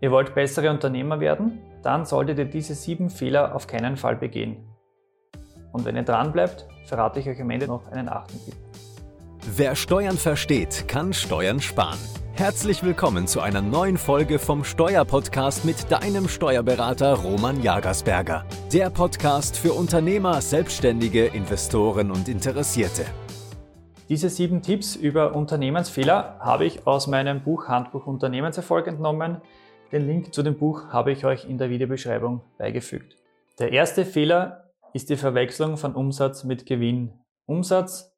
Ihr wollt bessere Unternehmer werden? Dann solltet ihr diese sieben Fehler auf keinen Fall begehen. Und wenn ihr dran bleibt, verrate ich euch am Ende noch einen achten Tipp. Wer Steuern versteht, kann Steuern sparen. Herzlich willkommen zu einer neuen Folge vom Steuerpodcast mit deinem Steuerberater Roman Jagersberger. Der Podcast für Unternehmer, Selbstständige, Investoren und Interessierte. Diese sieben Tipps über Unternehmensfehler habe ich aus meinem Buch Handbuch Unternehmenserfolg entnommen. Den Link zu dem Buch habe ich euch in der Videobeschreibung beigefügt. Der erste Fehler ist die Verwechslung von Umsatz mit Gewinn. Umsatz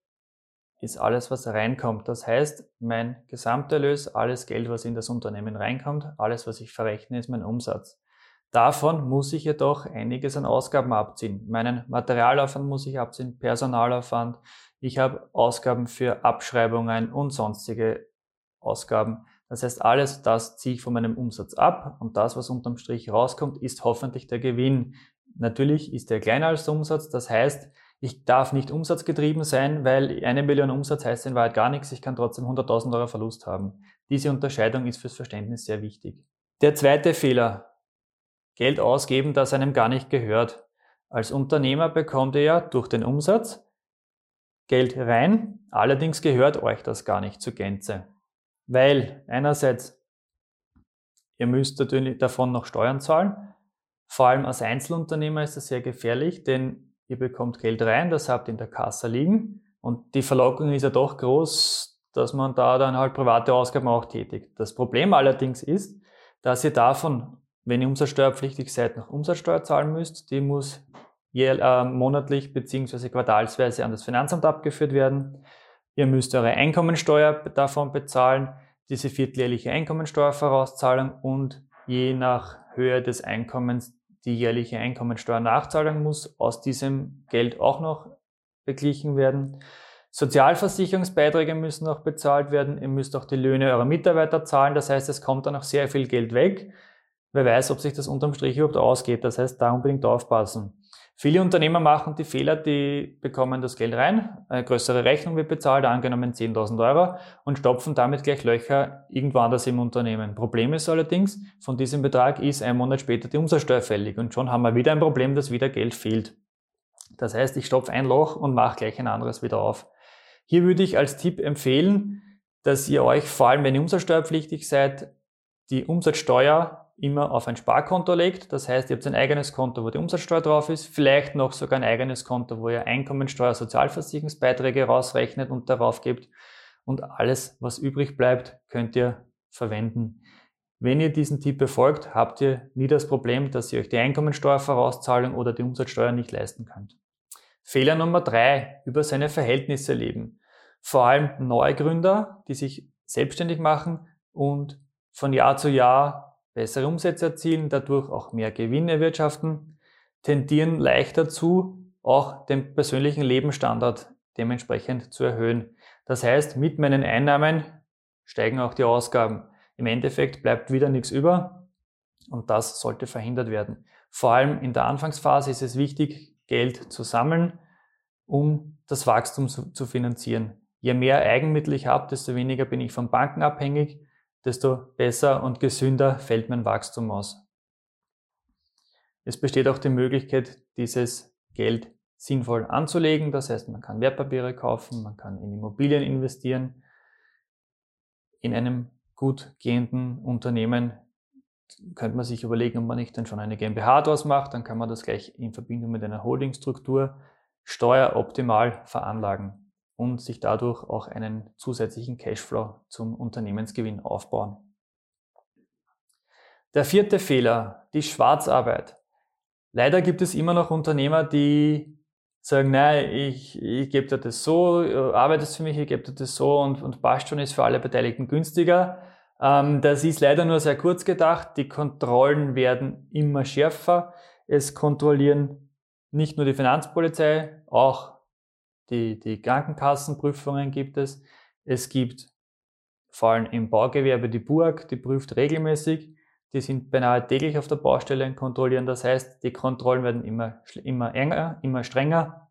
ist alles, was reinkommt. Das heißt, mein Gesamterlös, alles Geld, was in das Unternehmen reinkommt, alles, was ich verrechne, ist mein Umsatz. Davon muss ich jedoch einiges an Ausgaben abziehen. Meinen Materialaufwand muss ich abziehen, Personalaufwand. Ich habe Ausgaben für Abschreibungen und sonstige Ausgaben. Das heißt, alles das ziehe ich von meinem Umsatz ab und das, was unterm Strich rauskommt, ist hoffentlich der Gewinn. Natürlich ist der kleiner als der Umsatz, das heißt, ich darf nicht umsatzgetrieben sein, weil eine Million Umsatz heißt in Wahrheit gar nichts, ich kann trotzdem 100.000 Euro Verlust haben. Diese Unterscheidung ist fürs Verständnis sehr wichtig. Der zweite Fehler, Geld ausgeben, das einem gar nicht gehört. Als Unternehmer bekommt ihr ja durch den Umsatz Geld rein, allerdings gehört euch das gar nicht zur Gänze. Weil einerseits, ihr müsst natürlich davon noch Steuern zahlen. Vor allem als Einzelunternehmer ist das sehr gefährlich, denn ihr bekommt Geld rein, das habt ihr in der Kasse liegen und die Verlockung ist ja doch groß, dass man da dann halt private Ausgaben auch tätigt. Das Problem allerdings ist, dass ihr davon, wenn ihr umsatzsteuerpflichtig seid, noch Umsatzsteuer zahlen müsst. Die muss äh, monatlich bzw. quartalsweise an das Finanzamt abgeführt werden. Ihr müsst eure Einkommensteuer davon bezahlen, diese vierteljährliche Einkommensteuervorauszahlung und je nach Höhe des Einkommens die jährliche Einkommensteuernachzahlung muss aus diesem Geld auch noch beglichen werden. Sozialversicherungsbeiträge müssen noch bezahlt werden. Ihr müsst auch die Löhne eurer Mitarbeiter zahlen. Das heißt, es kommt dann auch sehr viel Geld weg. Wer weiß, ob sich das unterm Strich überhaupt ausgeht. Das heißt, da unbedingt aufpassen. Viele Unternehmer machen die Fehler, die bekommen das Geld rein, eine größere Rechnung wird bezahlt, angenommen 10.000 Euro, und stopfen damit gleich Löcher irgendwo anders im Unternehmen. Problem ist allerdings, von diesem Betrag ist ein Monat später die Umsatzsteuer fällig und schon haben wir wieder ein Problem, dass wieder Geld fehlt. Das heißt, ich stopfe ein Loch und mache gleich ein anderes wieder auf. Hier würde ich als Tipp empfehlen, dass ihr euch, vor allem wenn ihr umsatzsteuerpflichtig seid, die Umsatzsteuer immer auf ein Sparkonto legt. Das heißt, ihr habt ein eigenes Konto, wo die Umsatzsteuer drauf ist, vielleicht noch sogar ein eigenes Konto, wo ihr Einkommensteuer, Sozialversicherungsbeiträge rausrechnet und darauf gebt. Und alles, was übrig bleibt, könnt ihr verwenden. Wenn ihr diesen Tipp befolgt, habt ihr nie das Problem, dass ihr euch die Einkommensteuervorauszahlung oder die Umsatzsteuer nicht leisten könnt. Fehler Nummer drei, über seine Verhältnisse leben. Vor allem Neugründer, die sich selbstständig machen und von Jahr zu Jahr bessere Umsätze erzielen, dadurch auch mehr Gewinn erwirtschaften, tendieren leicht dazu, auch den persönlichen Lebensstandard dementsprechend zu erhöhen. Das heißt, mit meinen Einnahmen steigen auch die Ausgaben. Im Endeffekt bleibt wieder nichts über und das sollte verhindert werden. Vor allem in der Anfangsphase ist es wichtig, Geld zu sammeln, um das Wachstum zu, finanzieren. Je mehr Eigenmittel ich habe, desto weniger bin ich von Banken abhängig desto besser und gesünder fällt mein Wachstum aus. Es besteht auch die Möglichkeit, dieses Geld sinnvoll anzulegen. Das heißt, man kann Wertpapiere kaufen, man kann in Immobilien investieren. In einem gut gehenden Unternehmen könnte man sich überlegen, ob man nicht dann schon eine GmbH daraus macht. Dann kann man das gleich in Verbindung mit einer Holdingstruktur steueroptimal veranlagen und sich dadurch auch einen zusätzlichen Cashflow zum Unternehmensgewinn aufbauen. Der vierte Fehler, die Schwarzarbeit. Leider gibt es immer noch Unternehmer, die sagen, nein, ich, ich gebe dir das so, arbeitest für mich, ich gebe dir das so und, und passt schon, ist für alle Beteiligten günstiger. Ähm, das ist leider nur sehr kurz gedacht. Die Kontrollen werden immer schärfer. Es kontrollieren nicht nur die Finanzpolizei, auch die, die Krankenkassenprüfungen gibt es. Es gibt vor allem im Baugewerbe die Burg, die prüft regelmäßig. Die sind beinahe täglich auf der Baustelle und kontrollieren. Das heißt, die Kontrollen werden immer, immer enger, immer strenger.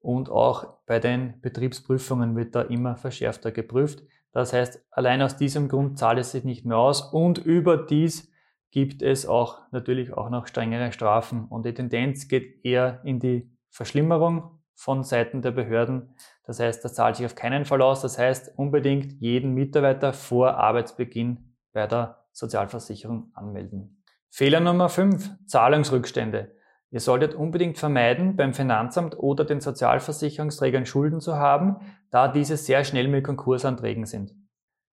Und auch bei den Betriebsprüfungen wird da immer verschärfter geprüft. Das heißt, allein aus diesem Grund zahlt es sich nicht mehr aus und überdies gibt es auch natürlich auch noch strengere Strafen und die Tendenz geht eher in die Verschlimmerung von Seiten der Behörden. Das heißt, das zahlt sich auf keinen Fall aus. Das heißt, unbedingt jeden Mitarbeiter vor Arbeitsbeginn bei der Sozialversicherung anmelden. Fehler Nummer 5, Zahlungsrückstände. Ihr solltet unbedingt vermeiden, beim Finanzamt oder den Sozialversicherungsträgern Schulden zu haben, da diese sehr schnell mit Konkursanträgen sind.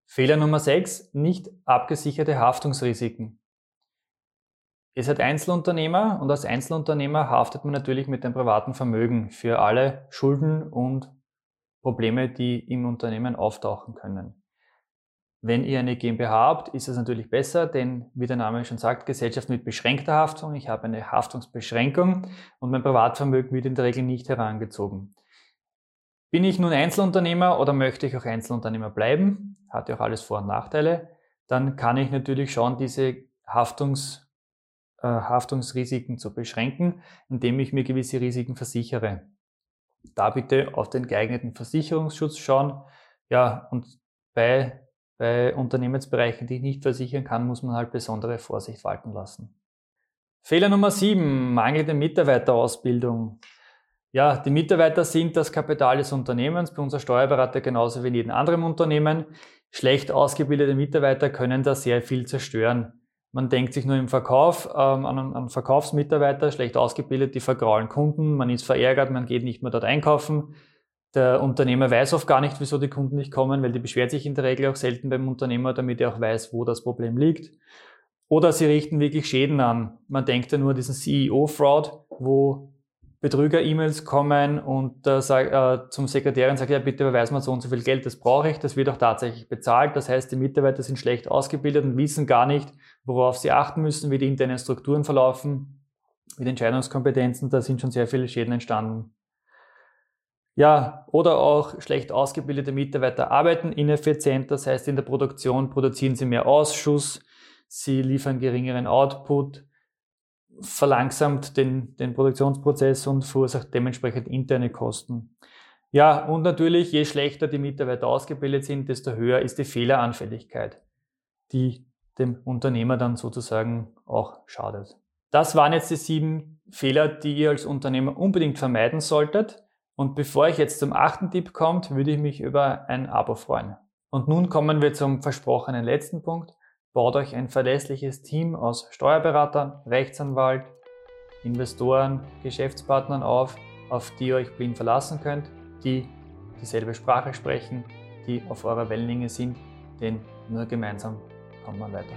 Fehler Nummer 6, nicht abgesicherte Haftungsrisiken. Ihr seid Einzelunternehmer und als Einzelunternehmer haftet man natürlich mit dem privaten Vermögen für alle Schulden und Probleme, die im Unternehmen auftauchen können. Wenn ihr eine GmbH habt, ist es natürlich besser, denn wie der Name schon sagt, Gesellschaft mit beschränkter Haftung. Ich habe eine Haftungsbeschränkung und mein Privatvermögen wird in der Regel nicht herangezogen. Bin ich nun Einzelunternehmer oder möchte ich auch Einzelunternehmer bleiben, hat ja auch alles Vor- und Nachteile, dann kann ich natürlich schauen, diese Haftungs, Haftungsrisiken zu beschränken, indem ich mir gewisse Risiken versichere. Da bitte auf den geeigneten Versicherungsschutz schauen. Ja, und bei bei Unternehmensbereichen, die ich nicht versichern kann, muss man halt besondere Vorsicht walten lassen. Fehler Nummer sieben: mangelnde Mitarbeiterausbildung. Ja, die Mitarbeiter sind das Kapital des Unternehmens, bei unserer Steuerberater genauso wie in jedem anderen Unternehmen. Schlecht ausgebildete Mitarbeiter können da sehr viel zerstören. Man denkt sich nur im Verkauf ähm, an einen Verkaufsmitarbeiter, schlecht ausgebildet, die vergraulen Kunden, man ist verärgert, man geht nicht mehr dort einkaufen. Der Unternehmer weiß oft gar nicht, wieso die Kunden nicht kommen, weil die beschwert sich in der Regel auch selten beim Unternehmer, damit er auch weiß, wo das Problem liegt. Oder sie richten wirklich Schäden an. Man denkt ja nur an diesen CEO-Fraud, wo Betrüger-E-Mails kommen und äh, sag, äh, zum Sekretär und sagt, ja bitte überweisen wir so und so viel Geld, das brauche ich, das wird auch tatsächlich bezahlt. Das heißt, die Mitarbeiter sind schlecht ausgebildet und wissen gar nicht, worauf sie achten müssen, wie die internen Strukturen verlaufen, wie die Entscheidungskompetenzen, da sind schon sehr viele Schäden entstanden. Ja, oder auch schlecht ausgebildete Mitarbeiter arbeiten ineffizient, das heißt in der Produktion produzieren sie mehr Ausschuss, sie liefern geringeren Output, verlangsamt den, den Produktionsprozess und verursacht dementsprechend interne Kosten. Ja, und natürlich, je schlechter die Mitarbeiter ausgebildet sind, desto höher ist die Fehleranfälligkeit, die dem Unternehmer dann sozusagen auch schadet. Das waren jetzt die sieben Fehler, die ihr als Unternehmer unbedingt vermeiden solltet. Und bevor ich jetzt zum achten Tipp kommt, würde ich mich über ein Abo freuen. Und nun kommen wir zum versprochenen letzten Punkt. Baut euch ein verlässliches Team aus Steuerberatern, Rechtsanwalt, Investoren, Geschäftspartnern auf, auf die ihr euch blind verlassen könnt, die dieselbe Sprache sprechen, die auf eurer Wellenlänge sind, denn nur gemeinsam kommt man weiter.